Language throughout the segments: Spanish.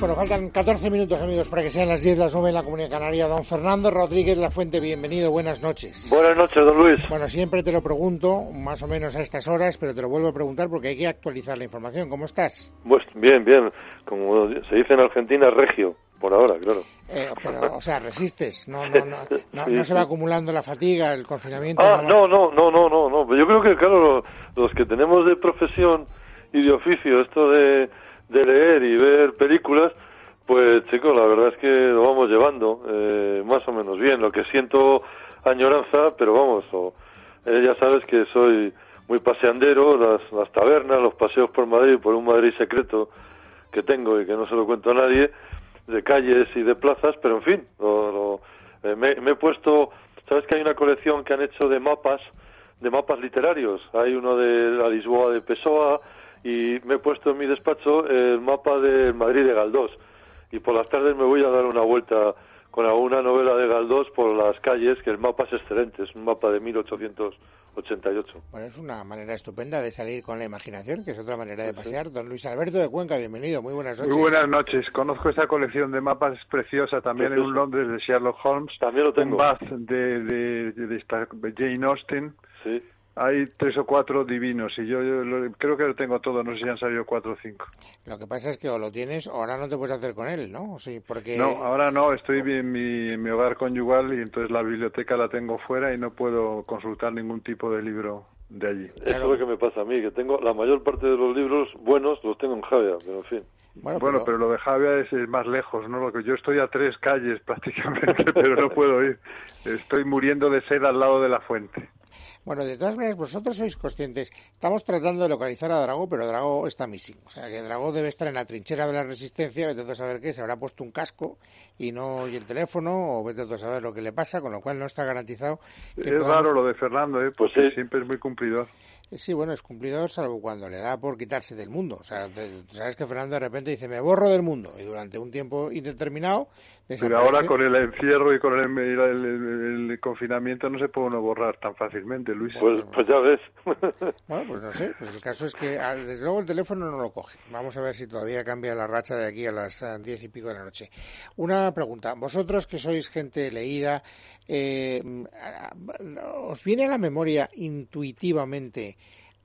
Bueno, faltan 14 minutos, amigos, para que sean las 10 las 9 en la Comunidad Canaria. Don Fernando Rodríguez La Fuente, bienvenido, buenas noches. Buenas noches, don Luis. Bueno, siempre te lo pregunto, más o menos a estas horas, pero te lo vuelvo a preguntar porque hay que actualizar la información. ¿Cómo estás? Pues bien, bien. Como se dice en Argentina, regio, por ahora, claro. Eh, pero, o sea, resistes, no, no, no, no, no se va acumulando la fatiga, el confinamiento. Ah, no, no, no, no, no, no. Yo creo que, claro, lo- los que tenemos de profesión y de oficio esto de, de leer y ver películas, pues, chicos, la verdad es que lo vamos llevando eh, más o menos bien. Lo que siento añoranza, pero vamos, eh, ya sabes que soy muy paseandero, las, las tabernas, los paseos por Madrid, por un Madrid secreto que tengo y que no se lo cuento a nadie, de calles y de plazas, pero en fin, lo- lo- eh, me, me he puesto, sabes que hay una colección que han hecho de mapas, de mapas literarios, hay uno de la Lisboa de Pessoa y me he puesto en mi despacho el mapa de Madrid de Galdós y por las tardes me voy a dar una vuelta con alguna novela de Galdós por las calles, que el mapa es excelente, es un mapa de 1888. Bueno, es una manera estupenda de salir con la imaginación, que es otra manera de pasear. Don Luis Alberto de Cuenca, bienvenido, muy buenas noches. Muy buenas noches. Conozco esta colección de mapas es preciosa también en un Londres de Sherlock Holmes. También lo tengo. Un Bath de, de, de esta Jane Austen. Sí. Hay tres o cuatro divinos y yo, yo lo- creo que lo tengo todo. No sé si han salido cuatro o cinco. Lo que pasa es que o lo tienes o ahora no te puedes hacer con él, ¿no? Sí, porque... No, ahora no. Estoy en mi, en mi hogar conyugal y entonces la biblioteca la tengo fuera y no puedo consultar ningún tipo de libro de allí. Eso es lo que me pasa a mí, que tengo la mayor parte de los libros buenos los tengo en Javia, pero en fin. Bueno, Bueno, pero lo de Javia es, es más lejos, ¿no? Lo que yo estoy a tres calles prácticamente, pero no puedo ir. Estoy muriendo de sed al lado de la fuente. Bueno, de todas maneras, vosotros sois conscientes. Estamos tratando de localizar a Drago, pero Drago está missing. O sea, que Drago debe estar en la trinchera de la resistencia, vete tú a saber qué, se habrá puesto un casco y no oye el teléfono, o vete tú a saber lo que le pasa, con lo cual no está garantizado. que Es podamos- raro lo de Fernando, ¿eh? Pues Porque sí. siempre es muy cumplidor. Sí, bueno, es cumplidor salvo cuando le da por quitarse del mundo. O sea, te- sabes que Fernando de repente dice, me borro del mundo, y durante un tiempo indeterminado Pero ahora con el encierro y con el, el- el- el confinamiento no se puede uno borrar tan fácilmente, Luis. Pues, pues ya ves. Bueno, pues no sé, pues el caso es que ah, desde luego el teléfono no lo coge. Vamos a ver si todavía cambia la racha de aquí a las ah, diez y pico de la noche. Una pregunta, vosotros que sois gente leída, eh, ah, ¿os viene a la memoria intuitivamente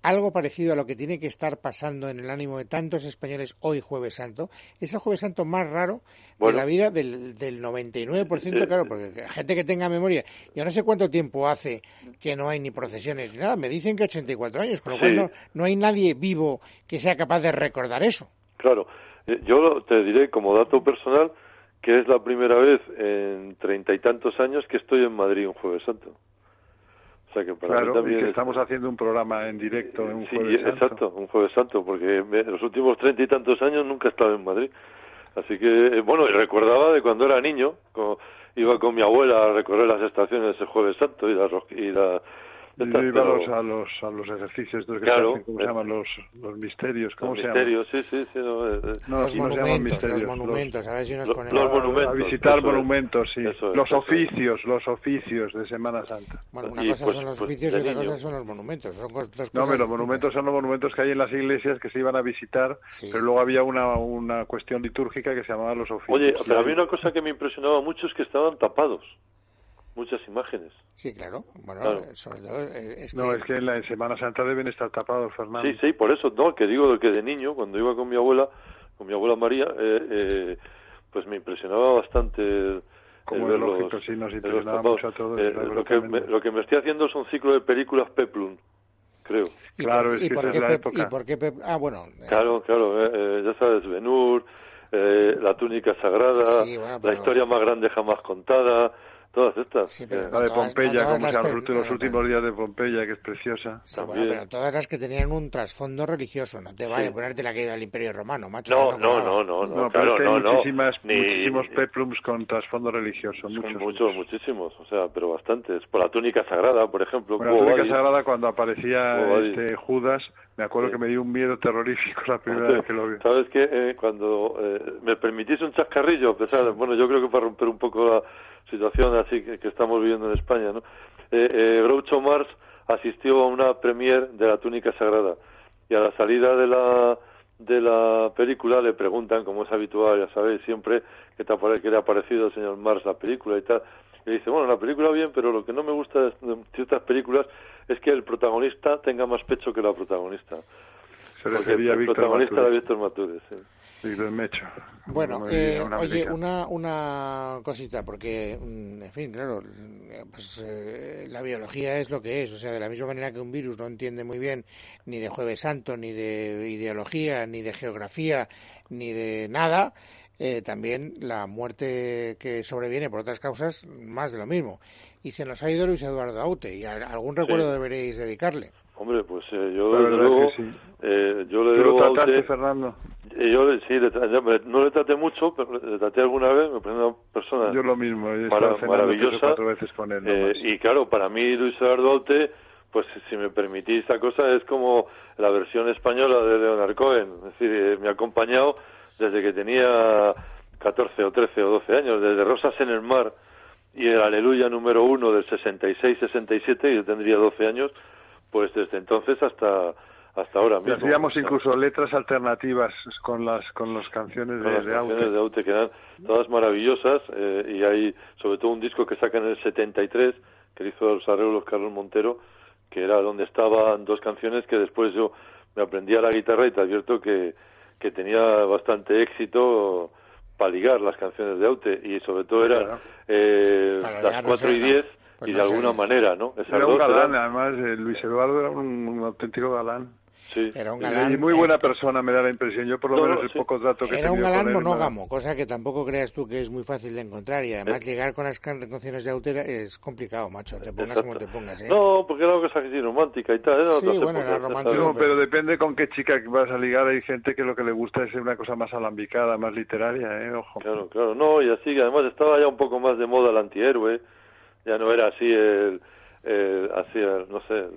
algo parecido a lo que tiene que estar pasando en el ánimo de tantos españoles hoy jueves santo? Es el jueves santo más raro Bueno. de la vida del, del 99%, Eh, claro, porque gente que tenga memoria, yo no sé cuánto tiempo hace que no hay ni procesiones ni nada, me dicen que 84 años, con lo cual no, no hay nadie vivo que sea capaz de recordar eso. Claro, eh, yo te diré como dato personal que es la primera vez en treinta y tantos años que estoy en Madrid un jueves santo. Sea que para mí Claro, y que es- estamos haciendo un programa en directo en un Sí, jueves santo. exacto, un jueves santo, porque me- en los últimos treinta y tantos años nunca he estado en Madrid. Así que, eh, bueno, y recordaba de cuando era niño, iba con mi abuela a recorrer las estaciones el jueves santo y la... ro- Y la Iba a pero- los, a los, a los ejercicios estos que Claro. se hacen, ¿cómo se llaman? Los, los misterios, ¿cómo los se llaman? misterios, sí, sí, sí. No, eh, eh, No, los aquí no se llaman monumentos, misterios. los monumentos, a ver si nos Lo- ponemos... los monumentos. a visitar eso es. monumentos, sí. Es, los es. oficios, los oficios de Semana Santa. Bueno, una y cosa pues- son los pues oficios y otra niño. cosa son los monumentos. Son dos No, cosas pero los monumentos son los monumentos que hay en las iglesias que se iban a visitar, Sí. pero luego había una, una cuestión litúrgica que se llamaba los oficios. Oye, pero a mí una cosa que me impresionaba mucho es que estaban tapados. Muchas imágenes. Sí, claro. Bueno, Claro. eh, sobre todo eh, es que... No, es que en la en Semana Santa deben estar tapados, Fernando. Sí, sí, por eso, no, que digo que de niño, cuando iba con mi abuela, con mi abuela María, eh, eh, pues me impresionaba bastante Como el es lógico, sí, nos impresionaba tapados. mucho a todos, Eh, lo, que me, lo que me estoy haciendo es un ciclo de películas Peplum, creo. ¿Y Claro, por- es y que por esa qué es la Pep- época. ¿Y por qué Pep- Ah, bueno. eh, Claro, claro, eh, eh, ya sabes, Benur, eh, La túnica sagrada, Sí, bueno, La historia más grande jamás contada, todas estas. Sí, pero Eh, La de todas- Pompeya, no todas como se los, no, los no, últimos pero- días de Pompeya, que es preciosa. Sí, bueno, también. pero todas las que tenían un trasfondo religioso, no te vale Sí. ponerte la caída del Imperio Romano, macho. no, no, no, no, no, No, pero claro, es que no, hay no. muchísimas, Ni- muchísimos peplums con trasfondo religioso, Son muchos. muchos, muchísimos, o sea, pero bastantes. Por la túnica sagrada, por ejemplo. Bueno, la túnica sagrada cuando aparecía este, Judas, Me acuerdo que me dio un miedo terrorífico la primera vez que lo vi. Sabes que eh, cuando eh, me permitís un chascarrillo, a pesar, bueno, yo creo que para romper un poco la situación así que, estamos viviendo en España, ¿no? Eh, eh, Groucho Marx asistió a una premier de la túnica sagrada y a la salida de la de la película le preguntan, como es habitual, ya sabéis, siempre que, te que le ha parecido al señor Marx la película y tal. Y dice, bueno, la película bien, pero lo que no me gusta de ciertas películas es que el protagonista tenga más pecho que la protagonista. Se refería el Víctor protagonista era Matures. Víctor Matures, sí. Víctor Mecho. Bueno, eh, una oye, una, una cosita, porque, mm, en fin, claro, pues eh, la biología es lo que es, o sea, de la misma manera que un virus no entiende muy bien ni de Jueves Santo, ni de ideología, ni de geografía, ni de nada, eh, también la muerte que sobreviene por otras causas, más de lo mismo. Y se nos ha ido Luis Eduardo Aute, y a- algún recuerdo deberéis dedicarle. Hombre, pues eh, yo luego, sí. eh, yo le ¿Tú lo debo a trataste, usted- Fernando? eh, yo le- sí, le tra- ya me- no le traté mucho, pero le traté alguna vez, me pareció una persona Yo lo mismo. He mara- estado cenando tres o maravillosa. cuatro veces con él. Eh, y claro, para mí Luis Eduardo Aute, pues si me permitís esta cosa, es como la versión española de Leonard Cohen. Es decir, eh, me ha acompañado desde que tenía 14 o 13 o 12 años, desde Rosas en el Mar y el Aleluya número uno del 66-67, y yo tendría 12 años, pues desde entonces hasta hasta ahora Y mismo. hacíamos incluso letras alternativas con las con las canciones con de, las de canciones Aute. de Aute que eran todas maravillosas eh, y hay sobre todo un disco que saca en el 73 que hizo los arreglos Carlos Montero que era donde estaban dos canciones que después yo me aprendí a la guitarra y te advierto que, que tenía bastante éxito para ligar las canciones de Aute y sobre todo eran Claro. eh, las ligar no 4 y sé, 10 pues y no de sé. alguna manera, ¿no? Esas Era un galán, eran- además, eh, Luis Eduardo era un, un auténtico galán. sí. Era un galán. y muy eh, buena persona, me da la impresión. Yo, por lo No, menos, no, el sí. poco dato que Era un galán monógamo, cosa que tampoco creas tú que es muy fácil de encontrar y además Eh. llegar con las can- canciones de Autera es complicado, macho, te pongas como te Exacto. pongas, ¿eh? No, porque era una cosa así romántica y tal. Era Sí, bueno, era romántico. No, pero depende con qué chica vas a ligar. Hay gente que lo que le gusta es una cosa más alambicada, más literaria, ¿eh? Ojo. Claro, claro, no, y así, además estaba ya un poco más de moda el antihéroe, ya no era así el, el así, el, no sé, el,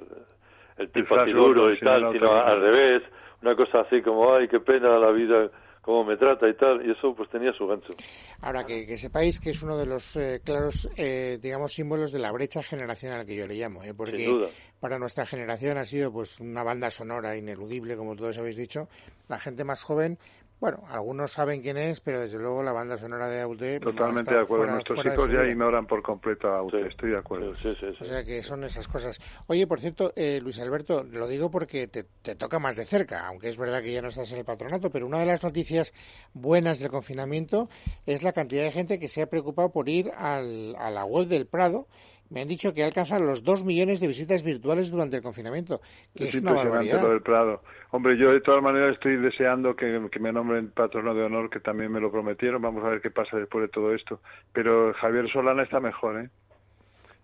el tipo El así flash duro y tal, sino al revés, una cosa así como, ay, qué pena la vida, cómo me trata y tal, y eso pues tenía su gancho. Ahora, que, que sepáis que es uno de los eh, claros, eh, digamos, símbolos de la brecha generacional que yo le llamo, ¿eh? porque Sin duda. para nuestra generación ha sido pues una banda sonora ineludible, como todos habéis dicho. La gente más joven, bueno, algunos saben quién es, pero desde luego la banda sonora de Aute Totalmente de acuerdo. fuera- Nuestros fuera hijos ya ignoran por completo a Aute. Sí. Estoy de acuerdo. Sí, sí, sí. O sea que son esas cosas. Oye, por cierto, eh, Luis Alberto, lo digo porque te, te toca más de cerca, aunque es verdad que ya no estás en el patronato, pero una de las noticias buenas del confinamiento es la cantidad de gente que se ha preocupado por ir al, a la web del Prado. Me han dicho que alcanzan los dos millones de visitas virtuales durante el confinamiento, que es, es una barbaridad. lo del Prado. Hombre, yo de todas maneras estoy deseando que, que me nombren patrono de honor, que también me lo prometieron. Vamos a ver qué pasa después de todo esto. Pero Javier Solana está mejor, ¿eh?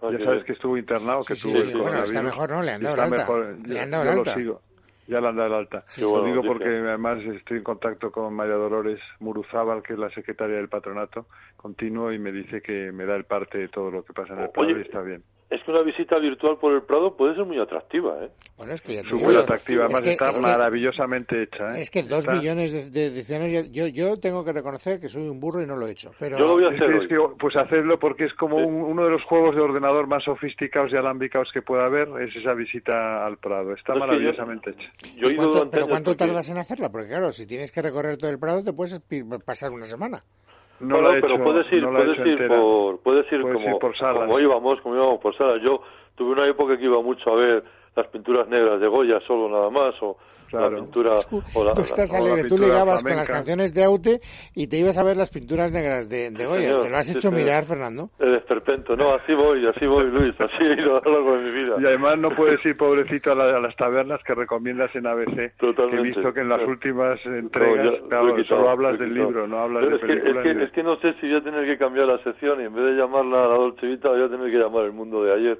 Ya sabes que estuvo internado, que Sí, tuvo sí, el bueno, coronavirus. está mejor, ¿no? Le han dado está el alta. mejor. Le han dado yo lo sigo. Ya le han dado alta. Lo digo porque además estoy en contacto con María Dolores Muruzábal, que es la secretaria del patronato continuo, y me dice que me da el parte de todo lo que pasa en el Oye, y está bien. Es que una visita virtual por el Prado puede ser muy atractiva, ¿eh? Bueno, es que ya te Súper digo, atractiva, es además que- está es que- maravillosamente hecha. ¿eh? Es que dos Está- millones de, de, de ciudadanos, yo, yo tengo que reconocer que soy un burro y no lo he hecho. Pero Yo lo voy a Es hacer que, hoy. es que, pues hacedlo porque es como Sí. un- uno de los juegos de ordenador más sofisticados y alambicados que pueda haber, es esa visita al Prado. Está No, es que yo- maravillosamente hecha. Yo he ¿Y ido cuánto- durante ¿Pero cuánto tardas en hacerla? Porque claro, si tienes que recorrer todo el Prado te puedes pi- pasar una semana. No Bueno, la he pero hecho- puedes ir, no la he puedes ir por, puedes ir Puedes como, ir por salas. como íbamos, como íbamos por salas. Yo tuve una época que iba mucho a ver las pinturas negras de Goya solo nada más, o Claro. la pintura, o la, Tú estás o la alegre, tú ligabas con las flamenca. canciones de Aute y te ibas a ver las pinturas negras de, de Goya. señor, te lo has sí, hecho señor. mirar, Fernando. el esperpento. No, así voy, así voy, Luis, así he ido a lo largo de mi vida. Y además no puedes ir, pobrecito, a, la- a las tabernas que recomiendas en ABC. Totalmente. He visto que en las últimas No, entregas ya, claro, quitado, solo hablas del libro, no hablas Pero de es que, es, películas. que, es que no sé si voy a tener que cambiar la sección y en vez de llamarla La Dolce Vita voy a tener que llamar El Mundo de Ayer,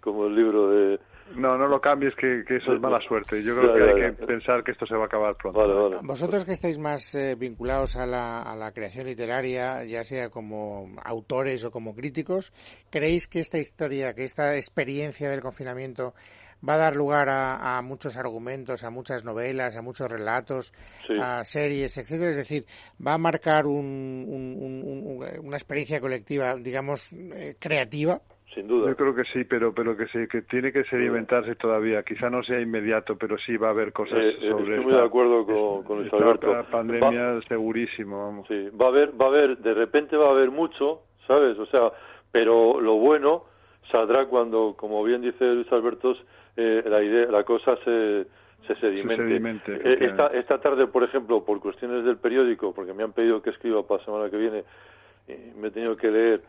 como el libro de... No, no lo cambies, que, que eso es mala suerte. Yo creo que hay que pensar que esto se va a acabar pronto. Vale, vale. Vosotros que estáis más eh, vinculados a la, a la creación literaria, ya sea como autores o como críticos, ¿creéis que esta historia, que esta experiencia del confinamiento va a dar lugar a, muchos argumentos, a muchas novelas, a muchos relatos, a series, etcétera. Es decir, va a marcar una experiencia colectiva, digamos, eh, creativa sin duda. Yo creo que sí, pero pero que sí, que tiene que sedimentarse todavía. Quizá no sea inmediato, pero sí va a haber cosas eh, eh, sobre Estoy muy de acuerdo con, con Luis Alberto. La pandemia segurísimo, vamos. Sí, va a haber, va a haber, de repente va a haber mucho, ¿sabes? O sea, pero lo bueno saldrá cuando, como bien dice Luis Alberto, eh, la idea, la cosa se se sedimente. esta, esta tarde, por ejemplo, por cuestiones del periódico, porque me han pedido que escriba para la semana que viene, me he tenido que leer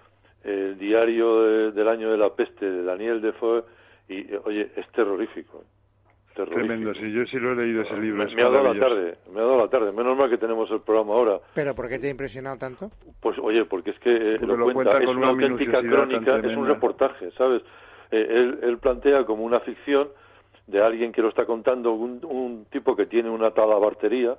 el diario del año de la peste de Daniel Defoe y oye es terrorífico, Tremendo, sí, yo sí lo he leído ese libro. Me, ha dado la tarde, me ha dado la tarde. Menos mal que tenemos el programa ahora. ¿Pero por qué te ha impresionado tanto? Pues oye, porque es que eh, lo, cuenta, es una, auténtica crónica, es un reportaje, ¿sabes? Eh, él, él, plantea como una ficción de alguien que lo está contando, un, un tipo que tiene una talabartería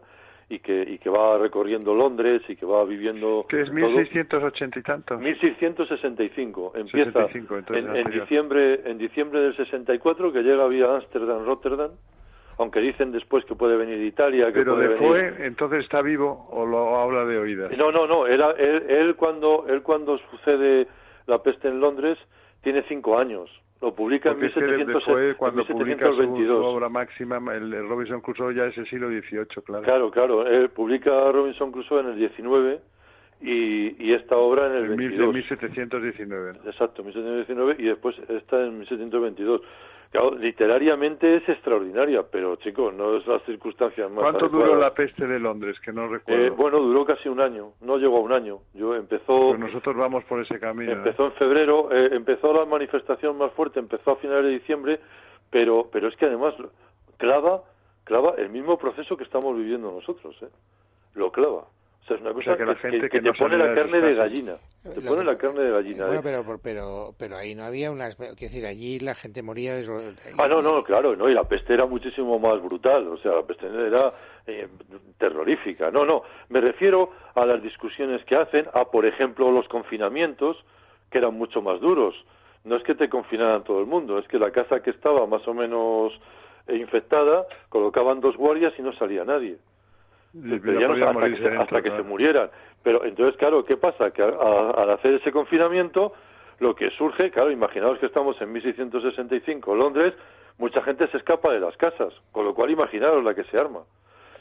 y que, y que va recorriendo Londres y que va viviendo... Que es 1680 y tanto. 1665. Empieza en, en, diciembre, en diciembre del 64 que llega vía Ámsterdam, Rotterdam, aunque dicen después que puede venir de Italia. Que Pero puede después, entonces está vivo o lo habla de oídas. No, no, no. Él, él, cuando, él cuando sucede la peste en Londres tiene cinco años. Lo publica en 1722. cuando publica su, obra máxima, el, Robinson Crusoe ya es el siglo XVIII, claro. Claro, claro. Él publica Robinson Crusoe en el 19 y, y esta obra en el, el 22. 1719. Exacto, 1719 y después está en 1722. Claro, literariamente es extraordinaria, pero chicos, no es las circunstancias más. ¿Cuánto duró la peste de Londres? Que no recuerdo. Eh, bueno, duró casi un año, no llegó a un año. Yo empezó. Pues nosotros vamos por ese camino. Empezó en febrero, eh, empezó la manifestación más fuerte, empezó a finales de diciembre, pero, pero es que además clava, clava el mismo proceso que estamos viviendo nosotros, ¿eh? Lo clava sea, es una cosa que, la gente que, te pone la carne de gallina. Te pone la carne de gallina. Bueno, pero, pero, pero ahí no había unas... Quiero decir, allí la gente moría de... Ah, no, no, claro, no, y la peste era muchísimo más brutal, o sea, la peste era eh, terrorífica. No, no, me refiero a las discusiones que hacen, a, por ejemplo, los confinamientos, que eran mucho más duros. No es que te confinaran todo el mundo, es que la casa que estaba más o menos infectada, colocaban dos guardias y no salía nadie hasta, que, se murieran. Pero entonces, claro, ¿qué pasa? Que al hacer ese confinamiento, lo que surge, claro, imaginaos que estamos en 1665, Londres, mucha gente se escapa de las casas, con lo cual imaginaos la que se arma.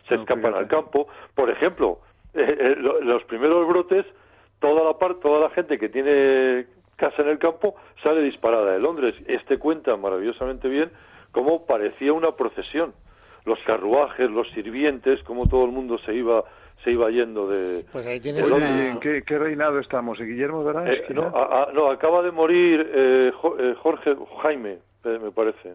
Se escapan al campo. Por ejemplo, eh, eh, los primeros brotes, toda la parte, toda la gente que tiene casa en el campo sale disparada de Londres. Este cuenta maravillosamente bien cómo parecía una procesión los carruajes, los sirvientes, como todo el mundo se iba se iba yendo de... Pues ahí tienes ¿En qué, reinado estamos? ¿En Guillermo de eh, no, no, acaba de morir eh, eh, Jorge Jaime, me parece.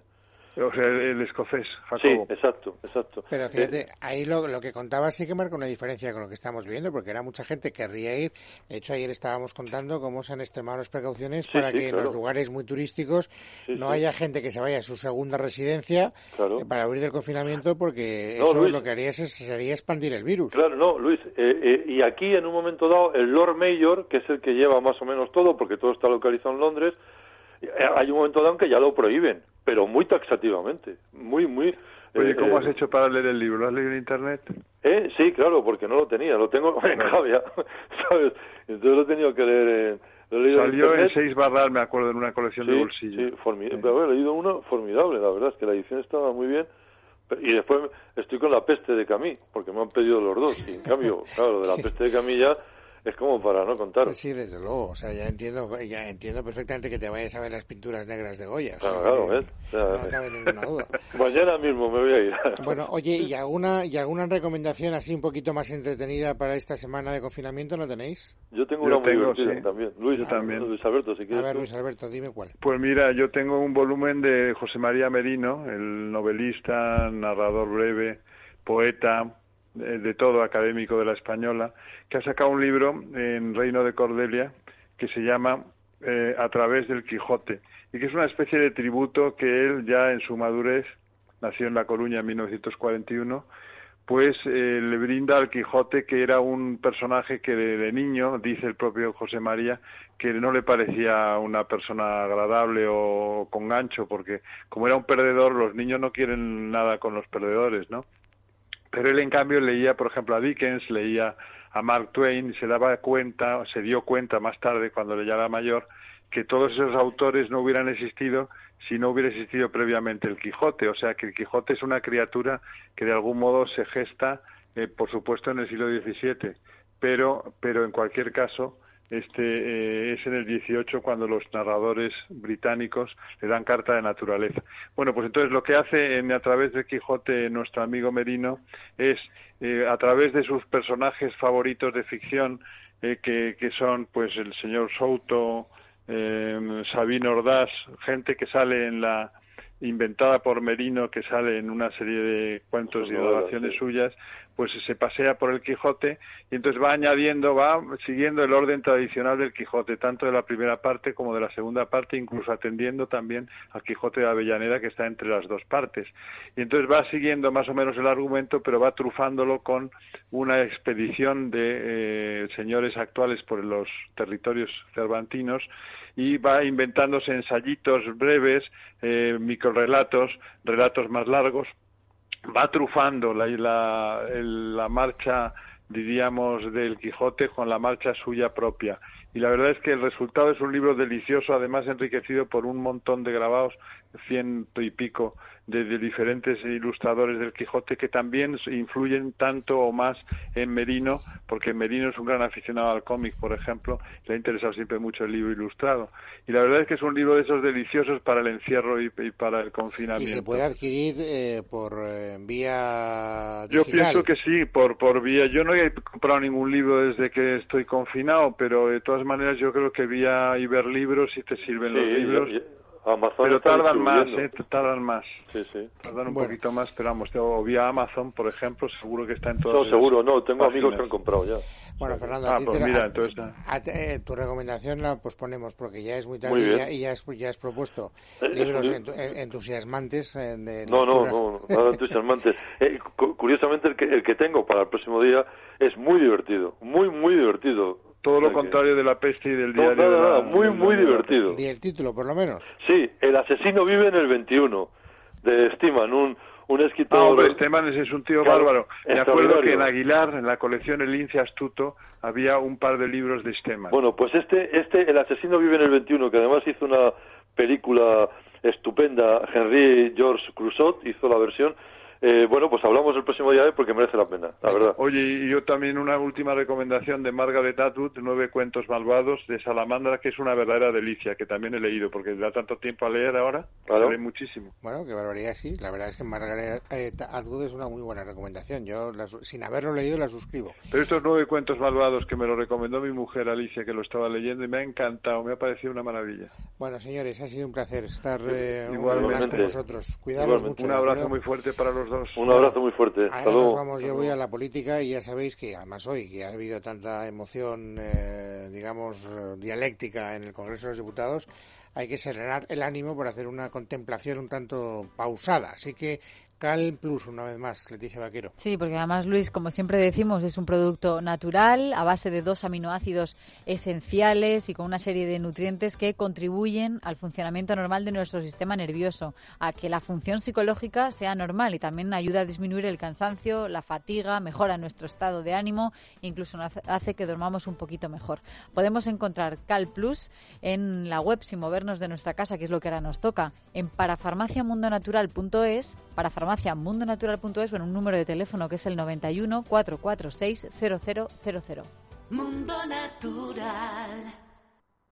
O sea, el, escocés, Jacobo. Sí, exacto, exacto. Pero fíjate, ahí lo, lo, que contaba sí que marca una diferencia con lo que estamos viendo, porque era mucha gente que querría ir. De hecho, ayer estábamos contando cómo se han extremado las precauciones para que en los lugares muy turísticos no haya gente que se vaya a su segunda residencia eh, para abrir del confinamiento, porque eso lo que haría es, sería expandir el virus. Claro, no, Luis. Eh, eh, y aquí, en un momento dado, el Lord Mayor, que es el que lleva más o menos todo, porque todo está localizado en Londres, hay un momento dado en que ya lo prohíben pero muy taxativamente, muy, muy... Oye, ¿cómo has eh, hecho para leer el libro? ¿Lo has leído en Internet? Eh, sí, claro, porque no lo tenía, lo tengo en Javia, ¿sabes? Entonces lo he tenido que leer en... Lo Salió en, seis barras, me acuerdo, en una colección de bolsillos. Sí, formidable. Pero he leído uno formidable, la verdad, es que la edición estaba muy bien. Y después estoy con la peste de Camille, porque me han pedido los dos. Y en cambio, claro, de la peste de Camille ya es como para no contar. Sí, desde luego. O sea, ya entiendo, ya entiendo perfectamente que te vayas a ver las pinturas negras de Goya. claro, ¿ves? no cabe ninguna duda. Mañana mismo me voy a ir. bueno, oye, ¿y alguna, ¿y alguna recomendación así un poquito más entretenida para esta semana de confinamiento no tenéis? Yo tengo una muy divertida también. Luis, también. Luis Alberto, si quieres. A ver, Luis Alberto, dime cuál. Pues mira, yo tengo un volumen de José María Merino, el novelista, narrador breve, poeta, de todo académico de la española, que ha sacado un libro en Reino de Cordelia que se llama eh, A través del Quijote y que es una especie de tributo que él ya en su madurez, nació en La Coruña en 1941, pues eh, le brinda al Quijote que era un personaje que de, niño, dice el propio José María, que no le parecía una persona agradable o con gancho, porque como era un perdedor, los niños no quieren nada con los perdedores, ¿no? Pero él en cambio leía, por ejemplo, a Dickens, leía a Mark Twain y se daba cuenta, se dio cuenta más tarde, cuando le era mayor, que todos esos autores no hubieran existido si no hubiera existido previamente el Quijote. O sea que el Quijote es una criatura que de algún modo se gesta, eh, por supuesto, en el siglo XVII, pero, pero en cualquier caso este eh, es en el 18 cuando los narradores británicos le dan carta de naturaleza. Bueno, pues entonces lo que hace en, a través de Quijote nuestro amigo Merino es eh, a través de sus personajes favoritos de ficción que, que son pues el señor Souto, eh, Sabino Ordaz, gente que sale en la inventada por Merino, que sale en una serie de cuentos y grabaciones suyas, pues se pasea por el Quijote y entonces va añadiendo, va siguiendo el orden tradicional del Quijote, tanto de la primera parte como de la segunda parte, incluso atendiendo también al Quijote de Avellaneda que está entre las dos partes. Y entonces va siguiendo más o menos el argumento, pero va trufándolo con una expedición de eh, señores actuales por los territorios cervantinos y va inventándose ensayitos breves, eh, microrelatos, relatos más largos, va trufando la, la, la marcha diríamos del Quijote con la marcha suya propia. Y la verdad es que el resultado es un libro delicioso además enriquecido por un montón de grabados ciento y pico de, diferentes ilustradores del Quijote que también influyen tanto o más en Merino, porque Merino es un gran aficionado al cómic, por ejemplo, le ha interesado siempre mucho el libro ilustrado. Y la verdad es que es un libro de esos deliciosos para el encierro y, para el confinamiento. ¿Y se puede adquirir eh, por eh, vía Yo pienso que sí, por, por vía. Yo no he comprado ningún libro desde que estoy confinado, pero de todas maneras yo creo que vía Iberlibros si te sirven los libros. Amazon pero tardan más, ¿eh? tardan más. Sí, sí. Tardan un poquito más, pero vamos, o vía Amazon, por ejemplo, seguro que está en todas No, seguro, no, tengo amigos que han comprado ya. Bueno, Fernando, ah, pues mira, entonces, eh, tu recomendación la posponemos porque ya es muy tarde y ya, es, ya has propuesto libros entusiasmantes. Eh, de no, no, no, nada entusiasmantes. Eh, curiosamente, el que, el que tengo para el próximo día es muy divertido, muy, muy divertido todo lo contrario de la peste y del diario. No, muy, muy divertido. ¿Y el título, por lo menos? Sí, El asesino vive en el 21, de Stiman, un, un escritor... Ah, hombre, Stiman es un tío bárbaro. Me acuerdo que en Aguilar, en la colección El Lince Astuto, había un par de libros de Stiman. Bueno, pues este, este, El asesino vive en el 21, que además hizo una película estupenda, Henry George Crusot hizo la versión, eh, bueno, pues hablamos el próximo día porque merece la pena, la verdad. Oye, y yo también una última recomendación de Margaret Atwood, Nueve cuentos malvados de Salamandra, que es una verdadera delicia, que también he leído, porque da tanto tiempo a leer ahora, claro. muchísimo. Bueno, qué barbaridad, sí. La verdad es que Margaret Atwood es una muy buena recomendación. Yo, sin haberlo leído, la suscribo. Pero estos Nueve cuentos malvados que me lo recomendó mi mujer Alicia, que lo estaba leyendo, y me ha encantado, me ha parecido una maravilla. Bueno, señores, ha sido un placer estar eh, más con vosotros. Cuidados mucho. Un abrazo muy fuerte para los un abrazo muy fuerte. vamos, yo voy a la política y ya sabéis que, además hoy, que ha habido tanta emoción, eh, digamos, eh, dialéctica en el Congreso de los Diputados, hay que serenar el ánimo por hacer una contemplación un tanto pausada. Así que Cal Plus, una vez más, Leticia Vaquero. Sí, porque además, Luis, como siempre decimos, es un producto natural a base de dos aminoácidos esenciales y con una serie de nutrientes que contribuyen al funcionamiento normal de nuestro sistema nervioso, a que la función psicológica sea normal y también ayuda a disminuir el cansancio, la fatiga, mejora nuestro estado de ánimo, incluso hace que dormamos un poquito mejor. Podemos encontrar Cal Plus en la web sin movernos de nuestra casa, que es lo que ahora nos toca, en parafarmaciamundonatural.es, parafarmacia mundonatural.es o en un número de teléfono que es el 91 446 0000. Mundo Natural.